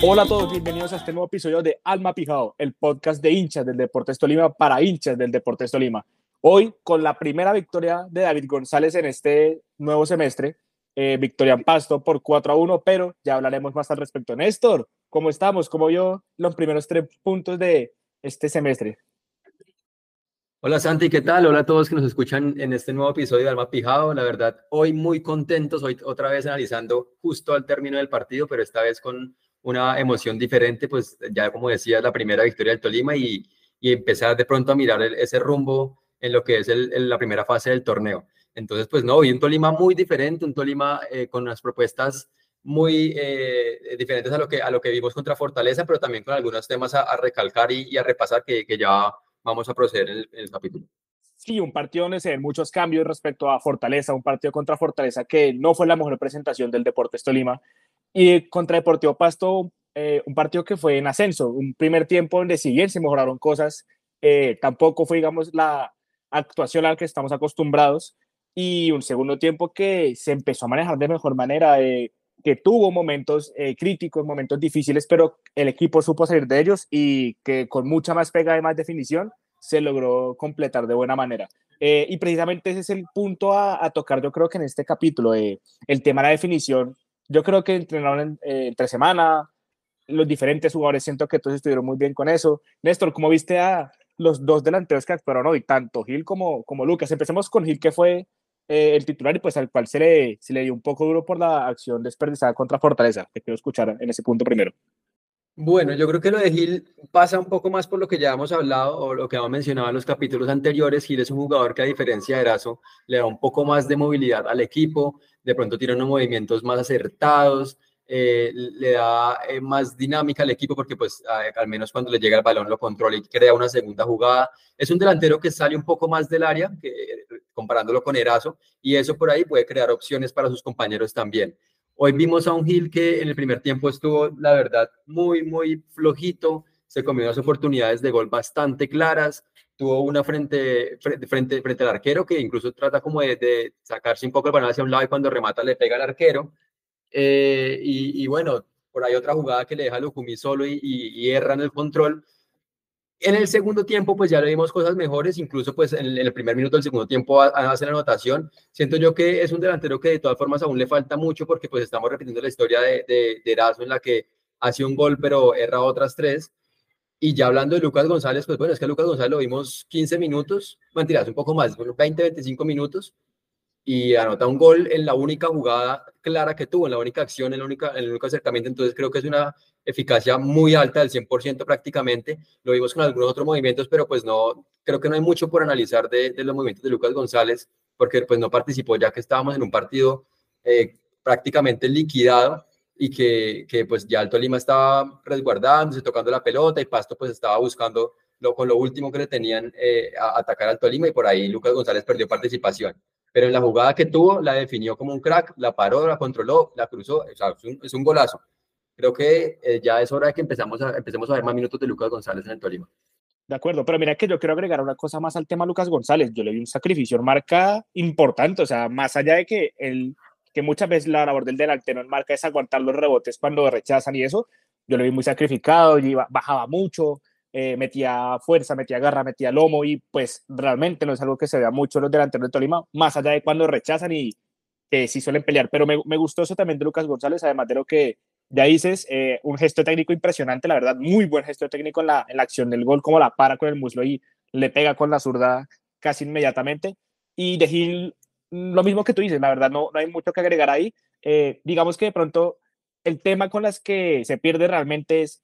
Hola a todos, bienvenidos a este nuevo episodio de Alma Pijao, el podcast de hinchas del Deportes Tolima para hinchas del Deportes Tolima. Hoy con la primera victoria de David González en este nuevo semestre, eh, victoria en Pasto por 4 a 1, pero ya hablaremos más al respecto. Néstor, ¿cómo estamos? ¿Cómo vio los primeros tres puntos de este semestre? Hola Santi, ¿qué tal? Hola a todos que nos escuchan en este nuevo episodio de Alma Pijado. La verdad, hoy muy contentos, hoy otra vez analizando justo al término del partido, pero esta vez con una emoción diferente, pues ya como decía, la primera victoria del Tolima y, y empezar de pronto a mirar ese rumbo en lo que es la primera fase del torneo. Entonces, pues no, hoy un Tolima muy diferente, un Tolima eh, con unas propuestas muy eh, diferentes a lo, que, a lo que vimos contra Fortaleza, pero también con algunos temas a, recalcar y, a repasar que ya vamos a proceder en el, en el, capítulo. Sí, un partido donde se ven muchos cambios respecto a Fortaleza, un partido contra Fortaleza que no fue la mejor presentación del Deportes Tolima. Y contra Deportivo Pasto, eh, un partido que fue en ascenso, un primer tiempo donde si bien se mejoraron cosas, eh, tampoco fue, digamos, la actuación a la que estamos acostumbrados. Y un segundo tiempo que se empezó a manejar de mejor manera, eh, que tuvo momentos eh, críticos, momentos difíciles, pero el equipo supo salir de ellos y que con mucha más pega y más definición se logró completar de buena manera. Eh, y precisamente ese es el punto a, tocar, yo creo que en este capítulo, eh, el tema de la definición. Yo creo que entrenaron en, entre semana, los diferentes jugadores, siento que todos estuvieron muy bien con eso. Néstor, ¿cómo viste a los dos delanteros que actuaron hoy, tanto Gil como, como Lucas? Empecemos con Gil, que fue eh, el titular y pues al cual se le, se le dio un poco duro por la acción desperdiciada contra Fortaleza. Te quiero escuchar en ese punto primero. Bueno, yo creo que lo de Gil pasa un poco más por lo que ya hemos hablado o lo que hemos mencionado en los capítulos anteriores. Gil es un jugador que a diferencia de Erazo le da un poco más de movilidad al equipo, de pronto tiene unos movimientos más acertados, eh, le da eh, más dinámica al equipo porque pues al menos cuando le llega el balón lo controla y crea una segunda jugada. Es un delantero que sale un poco más del área, que, comparándolo con Erazo, y eso por ahí puede crear opciones para sus compañeros también. Hoy vimos a un Gil que en el primer tiempo estuvo, la verdad, muy, muy flojito, se comió unas oportunidades de gol bastante claras, tuvo una frente, frente, frente, frente al arquero que incluso trata como de, de, sacarse un poco el balón hacia un lado y cuando remata le pega al arquero. Eh, y, bueno, por ahí otra jugada que le deja a Lukumi solo y, y, y erra en el control. En el segundo tiempo, pues ya le vimos cosas mejores, incluso pues en el, primer minuto del segundo tiempo hace la anotación. Siento yo que es un delantero que de todas formas aún le falta mucho porque pues estamos repitiendo la historia de, de, de en la que hace un gol pero erra otras tres. Y ya hablando de Lucas González, pues bueno, es que a Lucas González lo vimos 15 minutos, mentiras, un poco más, 20, 25 minutos, y anota un gol en la única jugada clara que tuvo, en la única acción, en, la única, en el único acercamiento. Entonces creo que es una eficacia muy alta, del 100% prácticamente. Lo vimos con algunos otros movimientos, pero pues no, creo que no hay mucho por analizar de, de los movimientos de Lucas González, porque pues no participó ya que estábamos en un partido eh, prácticamente liquidado y que, que, pues ya el Tolima estaba resguardándose, tocando la pelota y Pasto pues estaba buscando lo, con lo último que le tenían eh, a atacar al Tolima y por ahí Lucas González perdió participación pero en la jugada que tuvo la definió como un crack, la paró, la controló, la cruzó, o sea, es, un, es un golazo. Creo que eh, ya es hora de que empezamos a, empecemos a ver más minutos de Lucas González en el Tolima. De acuerdo, pero mira que yo quiero agregar una cosa más al tema Lucas González. Yo le vi un sacrificio en marca importante, o sea, más allá de que el que muchas veces la labor del delantero en marca es aguantar los rebotes cuando rechazan y eso, yo lo vi muy sacrificado, y bajaba mucho, eh, metía fuerza, metía garra, metía lomo y pues realmente no es algo que se vea mucho los delanteros de Tolima, más allá de cuando rechazan y eh, sí suelen pelear. Pero me, me, gustó eso también de Lucas González, además de lo que ya dices, eh, un gesto técnico impresionante, la verdad, muy buen gesto técnico en la, en la acción del gol, como la para con el muslo y le pega con la zurda casi inmediatamente. Y de Gil, lo mismo que tú dices, la verdad, no, no hay mucho que agregar ahí. Eh, digamos que de pronto el tema con las que se pierde realmente es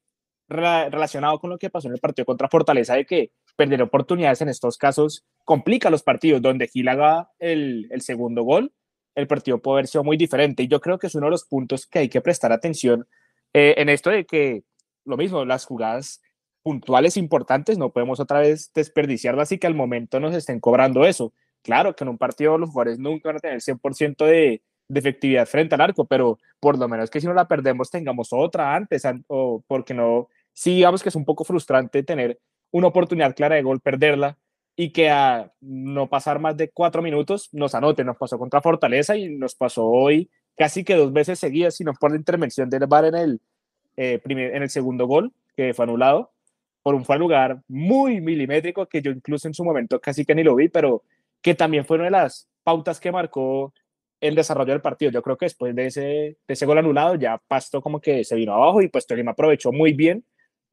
relacionado con lo que pasó en el partido contra Fortaleza, de que perder oportunidades en estos casos complica los partidos, donde Gil haga el, el segundo gol, el partido puede haber sido muy diferente. Y yo creo que es uno de los puntos que hay que prestar atención eh, en esto de que, lo mismo, las jugadas puntuales importantes no podemos otra vez desperdiciarlas y que al momento nos estén cobrando eso. Claro que en un partido los jugadores nunca van a tener 100% de, de efectividad frente al arco, pero por lo menos que si no la perdemos tengamos otra antes, o porque no, sí digamos que es un poco frustrante tener una oportunidad clara de gol, perderla, y que a no pasar más de cuatro minutos nos anote. Nos pasó contra Fortaleza y nos pasó hoy casi que dos veces seguidas, sino por la intervención del VAR en el, eh, primer, en el segundo gol, que fue anulado por un lugar muy milimétrico que yo incluso en su momento casi que ni lo vi, pero que también fue una de las pautas que marcó el desarrollo del partido. Yo creo que después de ese, de ese gol anulado ya Pasto como que se vino abajo y pues Tolima aprovechó muy bien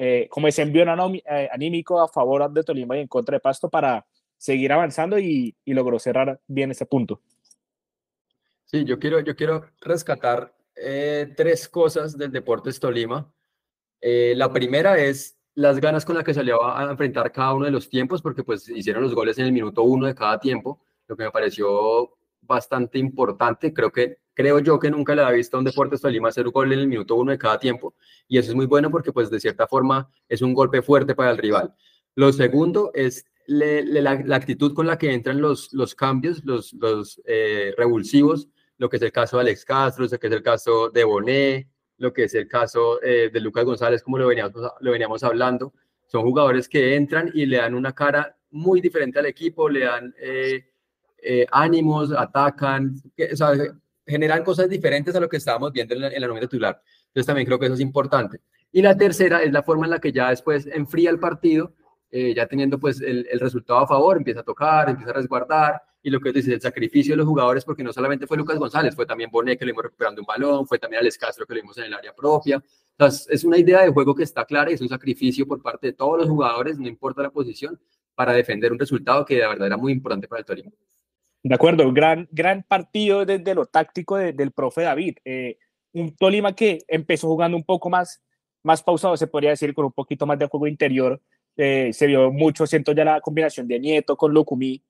eh, como ese envío eh, anímico a favor de Tolima y en contra de Pasto para seguir avanzando y, y logró cerrar bien ese punto. Sí, yo quiero, yo quiero rescatar eh, tres cosas del Deportes Tolima. la primera es las ganas con las que salió a enfrentar cada uno de los tiempos, porque pues hicieron los goles en el minuto uno de cada tiempo, lo que me pareció bastante importante. Creo que creo yo que nunca le había visto a un Deportes Tolima hacer un gol en el minuto uno de cada tiempo. Y eso es muy bueno porque, pues, de cierta forma, es un golpe fuerte para el rival. Lo segundo es la, actitud con la que entran los, los cambios, los, los eh, revulsivos, lo que es el caso de Alex Castro, lo que es el caso de Bonet, lo que es el caso eh, de Lucas González, como lo veníamos, lo veníamos hablando. Son jugadores que entran y le dan una cara muy diferente al equipo, le dan eh, ánimos, atacan, o sea, generan cosas diferentes a lo que estábamos viendo en la, en la titular. Entonces también creo que eso es importante. Y la tercera es la forma en la que ya después enfría el partido, eh, ya teniendo pues el, resultado a favor, empieza a tocar, empieza a resguardar, y lo que dice el sacrificio de los jugadores, porque no solamente fue Lucas González, fue también Bonet que le vimos recuperando un balón, fue también Alex Castro que lo vimos en el área propia. Entonces, es una idea de juego que está clara y es un sacrificio por parte de todos los jugadores, no importa la posición, para defender un resultado que de verdad era muy importante para el Torino. De acuerdo, gran, gran partido desde lo táctico del profe David. Eh, un Tolima que empezó jugando un poco más, más pausado, se podría decir, con un poquito más de juego interior. Eh, se vio mucho, siento ya la combinación de Nieto con Locumí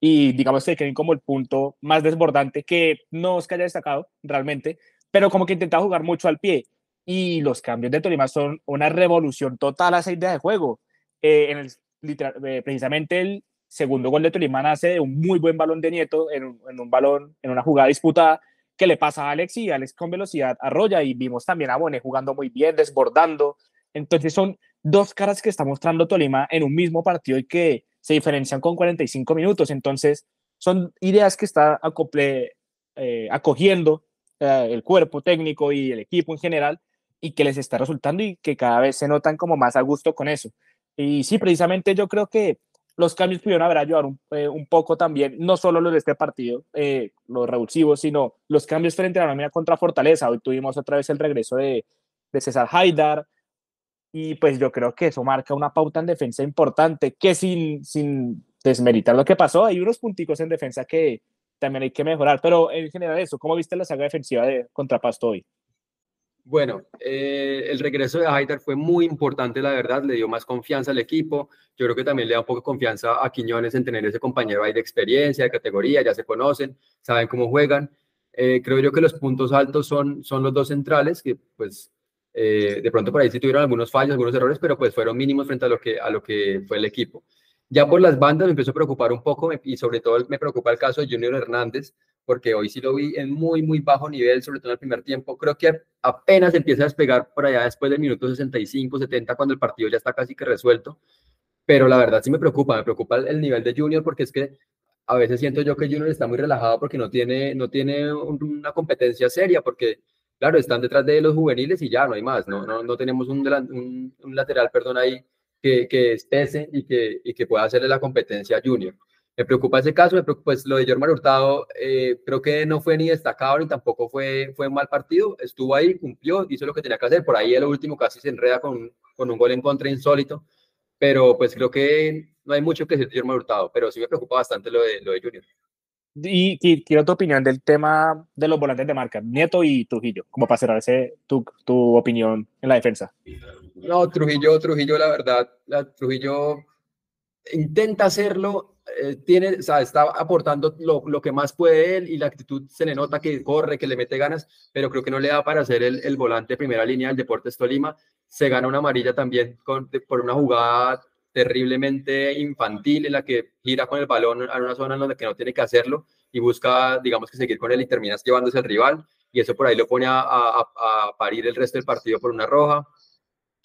y digamos que queden como el punto más desbordante que no es que haya destacado realmente, pero como que intenta jugar mucho al pie. Y los cambios de Tolima son una revolución total a esa idea de juego. Eh, en el, precisamente el segundo gol de Tolima nace de un muy buen balón de Nieto en un, balón, en una jugada disputada que le pasa a Alex y Alex con velocidad arrolla y vimos también a Bone jugando muy bien, desbordando. Entonces son dos caras que está mostrando Tolima en un mismo partido y que se diferencian con 45 minutos. Entonces son ideas que está acople, eh, acogiendo eh, el cuerpo técnico y el equipo en general y que les está resultando y que cada vez se notan como más a gusto con eso. Y sí, precisamente yo creo que los cambios pudieron haber ayudado un, eh, un, poco también, no solo los de este partido, eh, los revulsivos, sino los cambios frente a la nómina contra Fortaleza. Hoy tuvimos otra vez el regreso de, de César Haidar, y pues yo creo que eso marca una pauta en defensa importante, que sin, desmeritar lo que pasó, hay unos punticos en defensa que también hay que mejorar, pero en general eso, ¿cómo viste la saga defensiva de contra Pasto hoy? Bueno, eh, el regreso de Haidar fue muy importante, la verdad, le dio más confianza al equipo. Yo creo que también le da un poco de confianza a Quiñones en tener ese compañero ahí de experiencia, de categoría, ya se conocen, saben cómo juegan. Eh, creo yo que los puntos altos son, son los dos centrales, que pues eh, de pronto por ahí sí tuvieron algunos fallos, algunos errores, pero pues fueron mínimos frente a lo que, a lo que fue el equipo. Ya por las bandas me empezó a preocupar un poco y sobre todo me preocupa el caso de Junior Hernández, porque hoy sí lo vi en muy, muy bajo nivel, sobre todo en el primer tiempo. Creo que apenas empieza a despegar por allá después del minuto 65, 70, cuando el partido ya está casi que resuelto. Pero la verdad sí me preocupa, me preocupa el, nivel de Junior porque es que a veces siento yo que Junior está muy relajado porque no tiene, no tiene una competencia seria, porque claro, están detrás de los juveniles y ya no hay más, no, no, no tenemos un, un, un lateral, perdón, ahí que, que espese y que, y que pueda hacerle la competencia a Junior. Me preocupa ese caso, me preocupa, pues lo de Jorman Hurtado, eh, creo que no fue ni destacado ni tampoco fue, fue un mal partido, estuvo ahí, cumplió, hizo lo que tenía que hacer, por ahí el último casi se enreda con, con un gol en contra insólito, pero pues creo que no hay mucho que decir de Hurtado, pero sí me preocupa bastante lo de, lo de Junior. Y, quiero tu opinión del tema de los volantes de marca, Nieto y Trujillo, como para cerrar ese, tu, tu opinión en la defensa. No, Trujillo, Trujillo, la verdad, Trujillo intenta hacerlo, eh, tiene, o sea, está aportando lo, lo, que más puede él y la actitud se le nota que corre, que le mete ganas, pero creo que no le da para ser el, el volante de primera línea del Deportes Tolima. Se gana una amarilla también con, por una jugada terriblemente infantil en la que gira con el balón a una zona en donde que no tiene que hacerlo y busca, digamos que seguir con él y terminas llevándose al rival y eso por ahí lo pone a, a, a parir el resto del partido por una roja.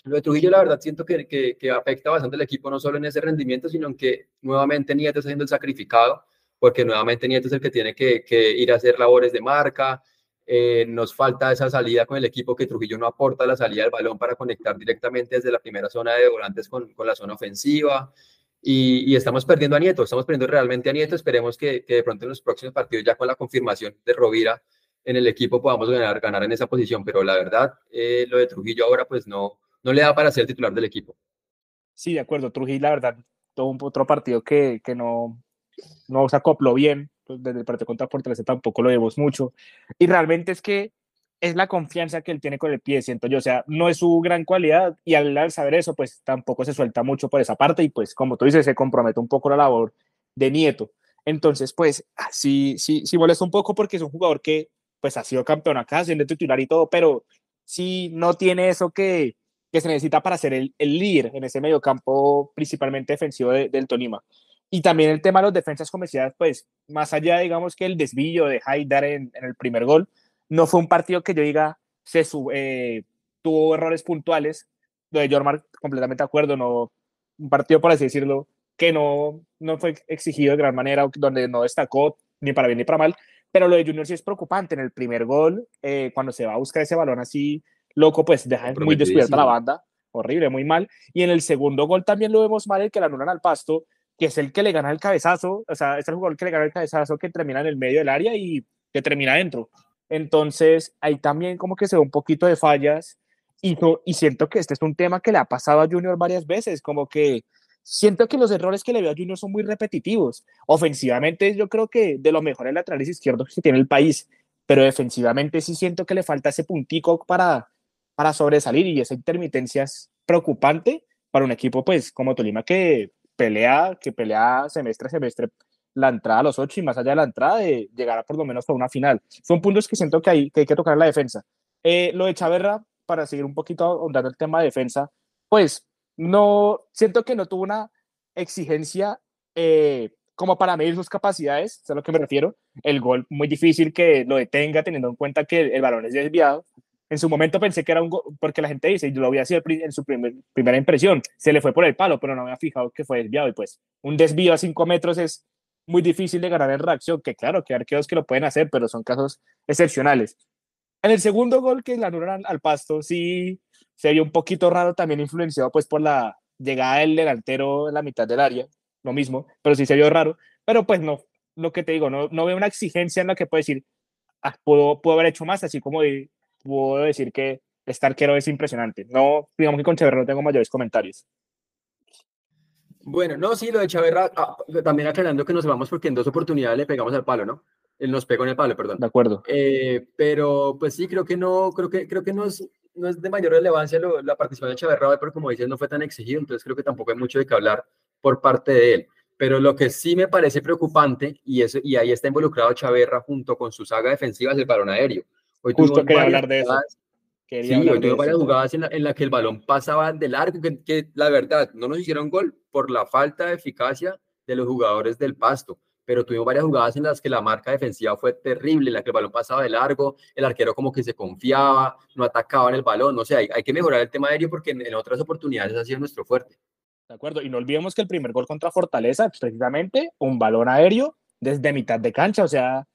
Lo de Trujillo, la verdad, siento que, que, que, afecta bastante al equipo, no solo en ese rendimiento, sino en que nuevamente Nieto está siendo el sacrificado, porque nuevamente Nieto es el que tiene que, que ir a hacer labores de marca. Eh, nos falta esa salida con el equipo que Trujillo no aporta la salida del balón para conectar directamente desde la primera zona de volantes con, con la zona ofensiva. Y, estamos perdiendo a Nieto, estamos perdiendo realmente a Nieto. Esperemos que, que, de pronto en los próximos partidos, ya con la confirmación de Rovira en el equipo, podamos ganar, ganar en esa posición. Pero la verdad, eh, lo de Trujillo ahora, pues no, no le da para ser titular del equipo. Sí, de acuerdo. Trujillo, la verdad, todo un otro partido que, que no, no se acopló bien. Pues desde el partido contra Fortaleza tampoco lo vemos mucho. Y realmente es que es la confianza que él tiene con el pie, siento yo. O sea, no es su gran cualidad y al saber eso, pues tampoco se suelta mucho por esa parte y pues, como tú dices, se compromete un poco la labor de Nieto. Entonces, pues, sí, sí, sí molesta un poco porque es un jugador que, pues, ha sido campeón acá, siendo titular y todo, pero sí no tiene eso que, que se necesita para ser el, el líder en ese mediocampo principalmente defensivo de, del Tolima. Y también el tema de los defensas comerciales, pues más allá, digamos, que el desvío de Haidar en, en el primer gol, no fue un partido que yo diga se sub, eh, tuvo errores puntuales. Lo de Jormar, completamente de acuerdo, no, un partido, por así decirlo, que no, no fue exigido de gran manera, donde no destacó ni para bien ni para mal. Pero lo de Junior sí es preocupante. En el primer gol, eh, cuando se va a buscar ese balón así loco, pues deja muy descubierta la banda, horrible, muy mal. Y en el segundo gol también lo vemos mal, el que la anulan al pasto, que es el que le gana el cabezazo, o sea, es el jugador que le gana el cabezazo que termina en el medio del área y que termina adentro. Entonces, ahí también como que se ve un poquito de fallas y, y siento que este es un tema que le ha pasado a Junior varias veces, como que siento que los errores que le veo a Junior son muy repetitivos. Ofensivamente, yo creo que de los mejores laterales izquierdos que tiene el país, pero defensivamente sí siento que le falta ese puntico para, para sobresalir y esa intermitencia es preocupante para un equipo pues como Tolima que pelea, que pelea semestre a semestre la entrada a los ocho y más allá de la entrada de llegar a por lo menos a una final. Son puntos que siento que hay que, hay que tocar en la defensa. Eh, lo de Chaverra, para seguir un poquito ahondando el tema de defensa, pues no, siento que no tuvo una exigencia eh, como para medir sus capacidades, es a lo que me refiero. El gol muy difícil que lo detenga teniendo en cuenta que el, balón es desviado. En su momento pensé que era un gol, porque la gente dice, yo lo había sido en su primer, primera impresión, se le fue por el palo, pero no había fijado que fue desviado. Y pues un desvío a cinco metros es muy difícil de ganar en reacción, que claro, que hay arqueros que lo pueden hacer, pero son casos excepcionales. En el segundo gol que la anulan al pasto, sí se vio un poquito raro, también influenciado pues por la llegada del delantero en la mitad del área, lo mismo, pero sí se vio raro, pero pues no, lo que te digo, no, no veo una exigencia en la que puedo decir, ah, puedo, puedo haber hecho más, así como puedo decir que este arquero es impresionante. No, digamos que con Chaverra no tengo mayores comentarios. Bueno, no, sí, lo de Chaverra, ah, también aclarando que nos vamos porque en dos oportunidades le pegamos al palo, ¿no? Él nos pegó en el palo, perdón. De acuerdo. Eh, pero pues sí, creo que no, creo que, creo que no es, no es de mayor relevancia lo, la participación de Chaverra, pero como dices, no fue tan exigido, entonces creo que tampoco hay mucho de qué hablar por parte de él. Pero lo que sí me parece preocupante, y, eso, y ahí está involucrado Chaverra junto con su saga defensiva, es el balón aéreo. Hoy Justo quería hablar de eso. Quería sí, hoy tuvo varias jugadas en la, en la, que el balón pasaba de largo, que, que, la verdad no nos hicieron gol por la falta de eficacia de los jugadores del pasto, pero tuvimos varias jugadas en las que la marca defensiva fue terrible, en la que el balón pasaba de largo, el arquero como que se confiaba, no atacaba en el balón, no sé, hay, hay que mejorar el tema aéreo porque en, en otras oportunidades ha sido nuestro fuerte. De acuerdo, y no olvidemos que el primer gol contra Fortaleza, precisamente un balón aéreo desde mitad de cancha, o sea,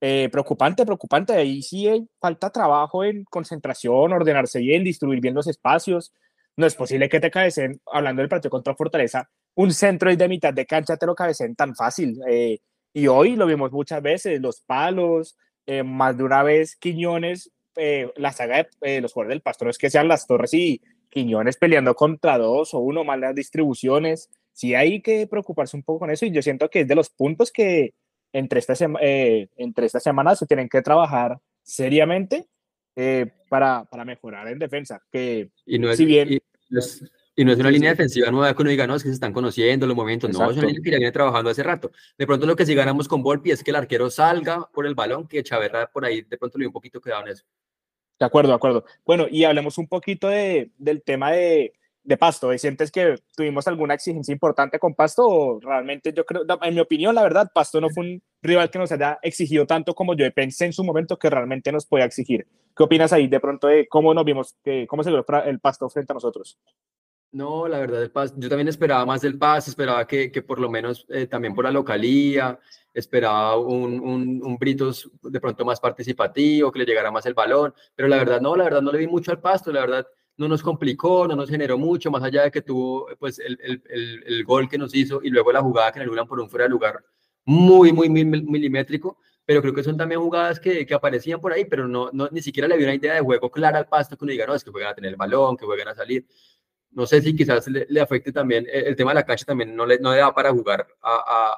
eh, preocupante, preocupante. Ahí sí hay falta trabajo en concentración, ordenarse bien, distribuir bien los espacios. No es posible que te cabecen, hablando del partido contra Fortaleza, un centro de mitad de cancha te lo cabecen tan fácil. Eh, y hoy lo vimos muchas veces, los palos, eh, más de una vez Quiñones, eh, la saga de eh, los jugadores del Pastor es que sean las Torres y Quiñones peleando contra dos o uno, malas distribuciones. Sí hay que preocuparse un poco con eso y yo siento que es de los puntos que, entre esta, eh, entre esta semana se tienen que trabajar seriamente eh, para, para, mejorar en defensa. Que y no es, si bien, y, no es, y no es una sí, línea sí. defensiva nueva que uno diga, no, es que se están conociendo los momentos. Exacto. No, es una línea que ya viene trabajando hace rato. De pronto lo que sí ganamos con Volpi es que el arquero salga por el balón, que Chaverra por ahí de pronto le dio un poquito cuidado en eso. De acuerdo, de acuerdo. Bueno, y hablemos un poquito de, del tema de, de Pasto. ¿Sientes que tuvimos alguna exigencia importante con Pasto? O realmente yo creo, en mi opinión, la verdad, Pasto no fue un rival que nos haya exigido tanto como yo pensé en su momento que realmente nos puede exigir. ¿Qué opinas ahí de pronto de cómo nos vimos, que, cómo se vio el pasto frente a nosotros? No, la verdad, el pasto, yo también esperaba más del pasto, esperaba que, que por lo menos eh, también por la localía, esperaba un, un, un, Britos de pronto más participativo, que le llegara más el balón, pero la verdad no, la verdad no le vi mucho al pasto, la verdad no nos complicó, no nos generó mucho, más allá de que tuvo pues el, el, el, el gol que nos hizo y luego la jugada que le anulan por un fuera de lugar muy, muy, muy milimétrico, pero creo que son también jugadas que, que aparecían por ahí, pero no, no, ni siquiera le vi una idea de juego clara al pasto que uno diga, no, es que juegan a tener el balón, que juegan a salir. No sé si quizás le, afecte también, el, tema de la cancha también no le, no le da para jugar a,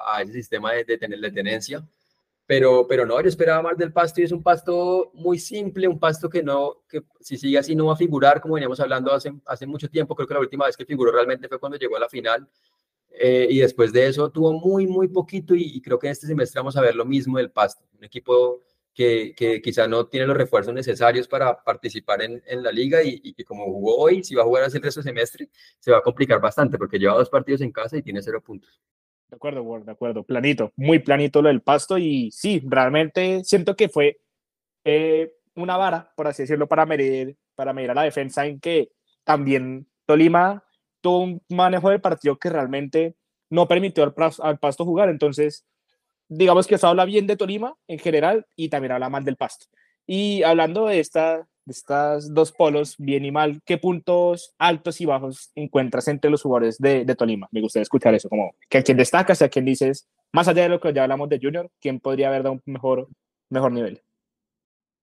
a, a ese sistema de, de tener de tenencia, pero, pero no, yo esperaba más del pasto y es un pasto muy simple, un pasto que no, que si sigue así no va a figurar, como veníamos hablando hace, hace mucho tiempo, creo que la última vez que figuró realmente fue cuando llegó a la final, eh, y después de eso tuvo muy, muy poquito y, creo que en este semestre vamos a ver lo mismo del Pasto, un equipo que, que quizá no tiene los refuerzos necesarios para participar en, en la liga y, que como jugó hoy, si va a jugar así el resto del semestre, se va a complicar bastante porque lleva dos partidos en casa y tiene cero puntos. De acuerdo, Ward, de acuerdo. Planito, muy planito lo del Pasto y sí, realmente siento que fue eh, una vara, por así decirlo, para medir, para medir a la defensa en que también Tolima tuvo un manejo del partido que realmente no permitió al, al Pasto jugar. Entonces, digamos que eso habla bien de Tolima en general y también habla mal del Pasto. Y hablando de, esta, de dos polos, bien y mal, ¿qué puntos altos y bajos encuentras entre los jugadores de, de Tolima? Me gustaría escuchar eso, como que a quien destacas, a quien dices, más allá de lo que ya hablamos de Junior, ¿quién podría haber dado un mejor, mejor nivel?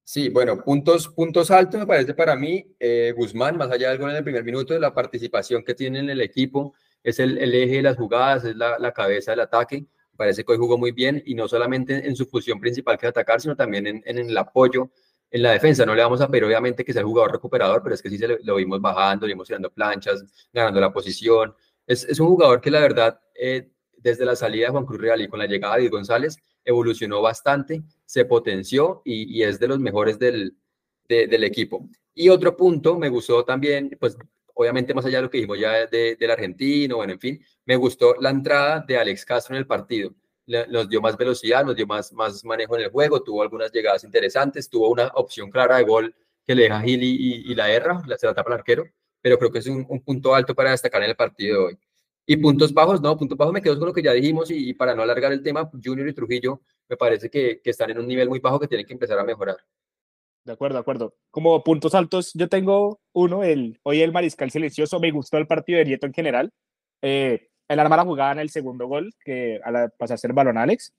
Sí, bueno, puntos, puntos altos me parece para mí, eh, Guzmán, más allá de algo en el primer minuto, de la participación que tiene en el equipo, es el, el eje de las jugadas, es la, la, cabeza del ataque, parece que hoy jugó muy bien y no solamente en su función principal que es atacar, sino también en, en, el apoyo en la defensa. No le vamos a pedir obviamente que sea el jugador recuperador, pero es que sí se lo, vimos bajando, lo vimos tirando planchas, ganando la posición. Es, es un jugador que la verdad, eh, desde la salida de Juan Cruz Real y con la llegada de González, evolucionó bastante, se potenció y, y es de los mejores del, de, del equipo. Y otro punto, me gustó también, pues obviamente más allá de lo que dijimos ya de, del argentino, bueno, en fin, me gustó la entrada de Alex Castro en el partido. Nos dio más velocidad, nos dio más, más manejo en el juego, tuvo algunas llegadas interesantes, tuvo una opción clara de gol que le deja Gil y, y, y la erra, se la tapa el arquero, pero creo que es un, un punto alto para destacar en el partido de hoy. Y puntos bajos, no, puntos bajos me quedo con lo que ya dijimos y, y para no alargar el tema, Junior y Trujillo me parece que, que, están en un nivel muy bajo que tienen que empezar a mejorar. De acuerdo, de acuerdo. Como puntos altos, yo tengo uno, el, hoy el mariscal silencioso, me gustó el partido de Nieto en general. Eh, el arma la jugada en el segundo gol, que a la, pasa a ser balón Alex.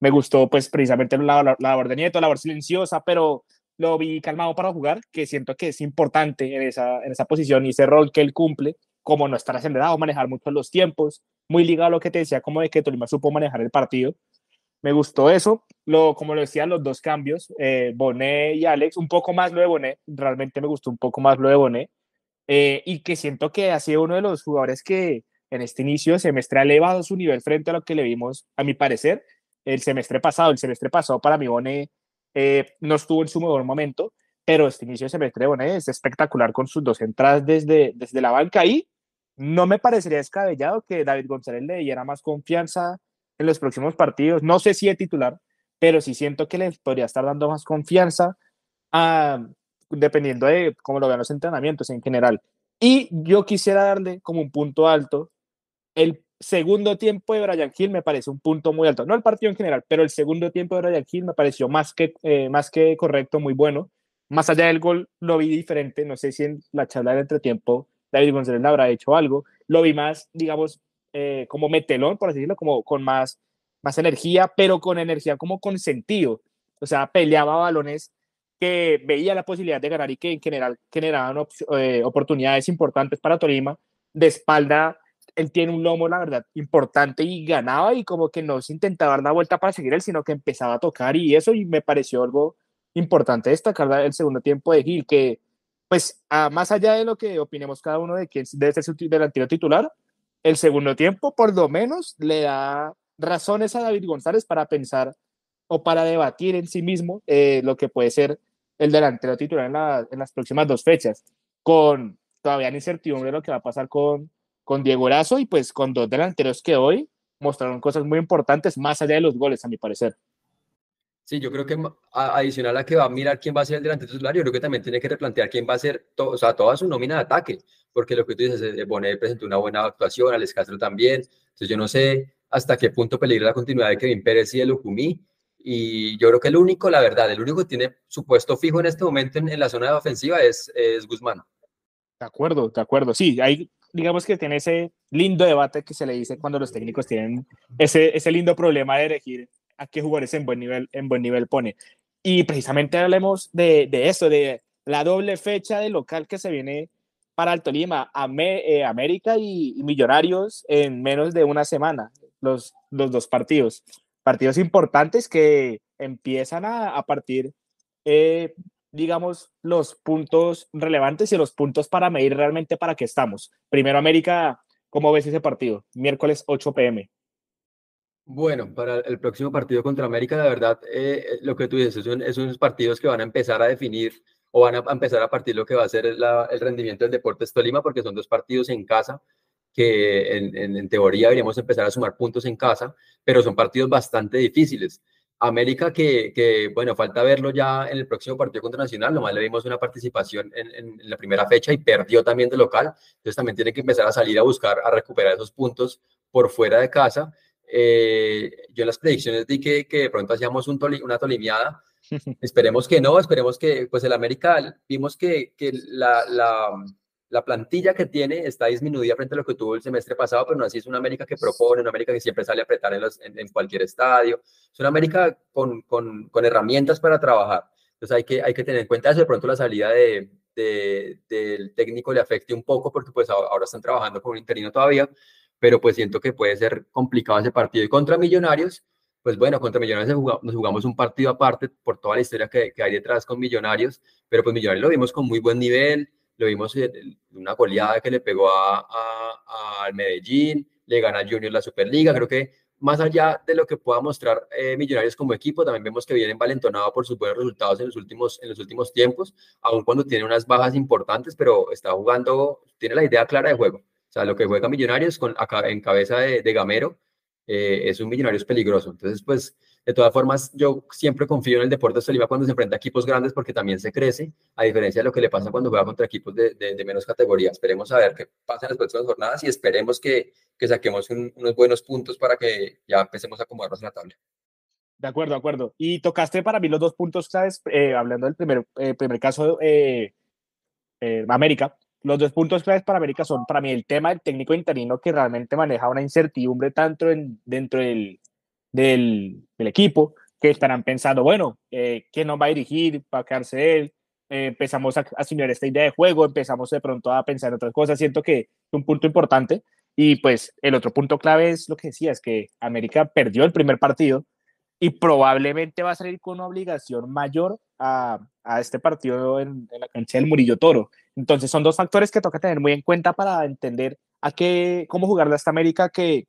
Me gustó pues precisamente la, la, la labor de Nieto, la labor silenciosa, pero lo vi calmado para jugar, que siento que es importante en esa, en esa posición y ese rol que él cumple como no estar acelerado, manejar mucho los tiempos, muy ligado a lo que te decía, como de que Tolima supo manejar el partido. Me gustó eso, lo, como lo decía, los dos cambios, eh, Bonet y Alex, un poco más lo de Bonet, realmente me gustó un poco más lo de Bonet, eh, y que siento que ha sido uno de los jugadores que en este inicio de semestre ha elevado su nivel frente a lo que le vimos, a mi parecer, el semestre pasado. El semestre pasado para mí Bonet eh, no estuvo en su mejor momento, pero este inicio de semestre de Bonet es espectacular con sus dos entradas desde, desde la banca y no me parecería descabellado que David González le diera más confianza en los próximos partidos. No sé si de titular, pero sí siento que le podría estar dando más confianza a, dependiendo de cómo lo vean los entrenamientos en general. Y yo quisiera darle como un punto alto. El segundo tiempo de Brian Hill me parece un punto muy alto. No el partido en general, pero el segundo tiempo de Brian Hill me pareció más que, eh, más que correcto, muy bueno. Más allá del gol, lo vi diferente. No sé si en la charla del entretiempo David González habrá hecho algo. Lo vi más, digamos, eh, como metelón, por así decirlo, como con más, más energía, pero con energía como con sentido. O sea, peleaba balones que veía la posibilidad de ganar y que en general generaban eh, oportunidades importantes para Tolima. De espalda, él tiene un lomo, la verdad, importante y ganaba y como que no se intentaba dar la vuelta para seguir él, sino que empezaba a tocar y eso me pareció algo importante destacar el segundo tiempo de Gil, que pues más allá de lo que opinemos cada uno de quién debe ser su delantero titular, el segundo tiempo por lo menos le da razones a David González para pensar o para debatir en sí mismo eh, lo que puede ser el delantero titular en, la, en, las próximas dos fechas, con todavía incertidumbre de lo que va a pasar con, con Diego Erazo y pues con dos delanteros que hoy mostraron cosas muy importantes más allá de los goles, a mi parecer. Sí, yo creo que adicional a que va a mirar quién va a ser el delantero titular, yo creo que también tiene que replantear quién va a ser, o sea, toda su nómina de ataque, porque lo que tú dices, eh, Bonet presentó una buena actuación, Alex Castro también, entonces yo no sé hasta qué punto peligra la continuidad de Kevin Pérez y el Lucumí, y yo creo que el único, la verdad, el único que tiene su puesto fijo en este momento en, la zona de ofensiva es, es Guzmán. De acuerdo, de acuerdo, sí, hay digamos que tiene ese lindo debate que se le dice cuando los técnicos tienen ese, ese lindo problema de elegir a qué jugadores en buen nivel, en buen nivel pone. Y precisamente hablemos de, de eso, de la doble fecha de local que se viene para el Tolima, eh, América y, Millonarios en menos de una semana, los, los dos partidos. Partidos importantes que empiezan a, a partir, eh, digamos, los puntos relevantes y los puntos para medir realmente para qué estamos. Primero América, ¿cómo ves ese partido? Miércoles 8 pm. Bueno, para el próximo partido contra América, la verdad, eh, eh, lo que tú dices, es, unos partidos que van a empezar a definir o van a empezar a partir lo que va a ser el rendimiento del Deportes Tolima, porque son dos partidos en casa que en, teoría deberíamos empezar a sumar puntos en casa, pero son partidos bastante difíciles. América que, que, bueno, falta verlo ya en el próximo partido contra Nacional, nomás le dimos una participación en, en, la primera fecha y perdió también de local, entonces también tiene que empezar a salir a buscar, a recuperar esos puntos por fuera de casa eh, yo en las predicciones di que, que de pronto hacíamos un una tolimiada. esperemos que no, esperemos que, pues el América, vimos que, que la, la, la, plantilla que tiene está disminuida frente a lo que tuvo el semestre pasado, pero no así es una América que propone, una América que siempre sale a apretar en, cualquier estadio. Es una América con, con, con, herramientas para trabajar. Entonces hay que, hay que tener en cuenta eso. De pronto la salida de, de, del técnico le afecte un poco porque pues ahora están trabajando con un interino todavía, pero pues siento que puede ser complicado ese partido. Y contra Millonarios, pues bueno, contra Millonarios nos jugamos un partido aparte por toda la historia que, hay detrás con Millonarios, pero pues Millonarios lo vimos con muy buen nivel, lo vimos en una goleada que le pegó a, al Medellín, le gana a Junior la Superliga, creo que más allá de lo que pueda mostrar eh, Millonarios como equipo, también vemos que viene envalentonado por sus buenos resultados en los últimos, en los últimos tiempos, aun cuando tiene unas bajas importantes, pero está jugando, tiene la idea clara de juego. O sea, lo que juega Millonarios con, en cabeza de, Gamero eh, es un Millonarios peligroso. Entonces, pues, de todas formas, yo siempre confío en el Deportes Tolima cuando se enfrenta a equipos grandes porque también se crece, a diferencia de lo que le pasa cuando juega contra equipos de, de, menos categoría. Esperemos a ver qué pasa en las próximas jornadas y esperemos que, que saquemos unos buenos puntos para que ya empecemos a acomodarnos en la tabla. De acuerdo, de acuerdo. Y tocaste para mí los dos puntos ¿sabes? Eh, hablando del primer, eh, primer caso, América los dos puntos claves para América son para mí el tema del técnico interino que realmente maneja una incertidumbre tanto en, dentro del, del, equipo que estarán pensando, bueno, eh, ¿quién nos va a dirigir? ¿Va a quedarse él? Eh, empezamos a asumir esta idea de juego, empezamos de pronto a pensar en otras cosas. Siento que es un punto importante. Y pues el otro punto clave es lo que decía, es que América perdió el primer partido y probablemente va a salir con una obligación mayor a, a este partido en, en, la cancha del Murillo Toro. Entonces son dos factores que toca tener muy en cuenta para entender a qué, cómo jugar esta América que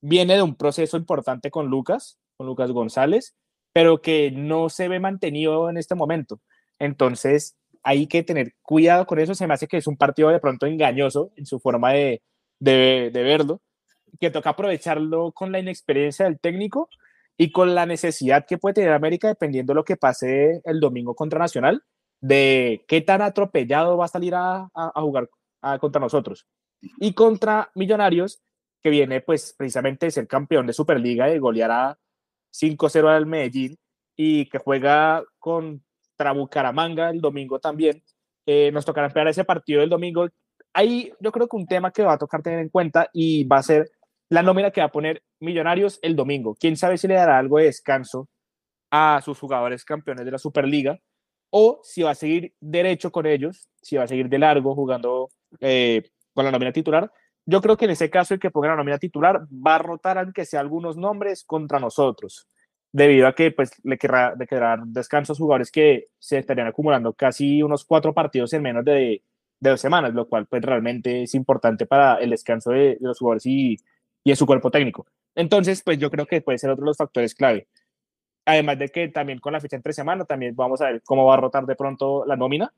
viene de un proceso importante con Lucas, con Lucas González, pero que no se ve mantenido en este momento. Entonces hay que tener cuidado con eso. Se me hace que es un partido de pronto engañoso en su forma de, de, de verlo, que toca aprovecharlo con la inexperiencia del técnico y con la necesidad que puede tener América dependiendo de lo que pase el domingo contra Nacional, de qué tan atropellado va a salir a, a, jugar contra nosotros. Y contra Millonarios, que viene pues precisamente de ser campeón de Superliga, y golear a 5-0 al Medellín y que juega contra Bucaramanga el domingo también. Eh, nos tocará esperar ese partido del domingo. Ahí yo creo que un tema que va a tocar tener en cuenta y va a ser la nómina que va a poner Millonarios el domingo. Quién sabe si le dará algo de descanso a sus jugadores campeones de la Superliga o si va a seguir derecho con ellos, si va a seguir de largo jugando eh, con la nómina titular. Yo creo que en ese caso el que ponga la nómina titular va a rotar aunque sea algunos nombres contra nosotros, debido a que pues le querrá, le quedará descanso a jugadores que se estarían acumulando casi unos cuatro partidos en menos de, de dos semanas, lo cual pues realmente es importante para el descanso de, de los jugadores y y en su cuerpo técnico. Entonces, pues yo creo que puede ser otro de los factores clave. Además de que también con la fecha entre semana, también vamos a ver cómo va a rotar de pronto la nómina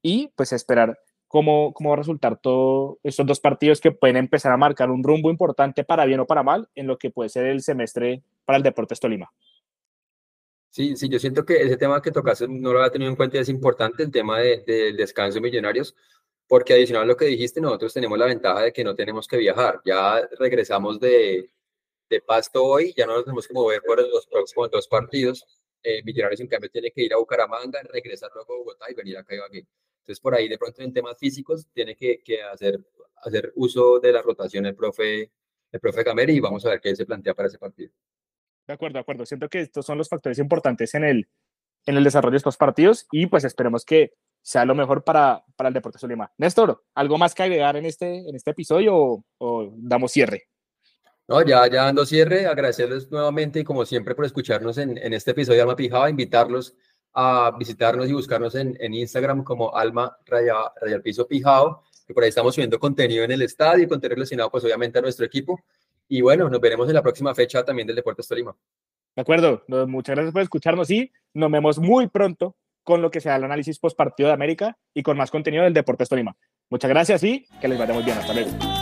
y pues esperar cómo, cómo va a resultar todos estos dos partidos que pueden empezar a marcar un rumbo importante para bien o para mal en lo que puede ser el semestre para el Deportes Tolima. Sí, sí, yo siento que ese tema que tocaste no lo había tenido en cuenta y es importante, el tema del de, descanso millonarios, porque adicional a lo que dijiste, nosotros tenemos la ventaja de que no tenemos que viajar. Ya regresamos de, de Pasto hoy, ya no nos tenemos que mover por los próximos dos partidos. Eh, millonarios, en cambio, tiene que ir a Bucaramanga, regresar luego a Bogotá y venir acá y aquí. Entonces, por ahí, de pronto, en temas físicos, tiene que, que hacer, hacer uso de la rotación el profe, el profe Gameri y vamos a ver qué se plantea para ese partido. De acuerdo, de acuerdo. Siento que estos son los factores importantes en el, en el desarrollo de estos partidos y pues esperemos que sea lo mejor para, para el Deportes Tolima. Néstor, ¿algo más que agregar en este, en este episodio o, o damos cierre? No, ya, ya dando cierre, agradecerles nuevamente y como siempre por escucharnos en, en este episodio de Alma Pijaba, invitarlos a visitarnos y buscarnos en, en Instagram como Alma Raya, Raya Piso Pijao, que por ahí estamos subiendo contenido en el estadio, contenido relacionado pues obviamente a nuestro equipo. Y bueno, nos veremos en la próxima fecha también del Deportes Tolima. De acuerdo, muchas gracias por escucharnos y nos vemos muy pronto con lo que sea el análisis post partido de América y con más contenido del Deportes Tolima. Muchas gracias y que les vaya muy bien. Hasta luego.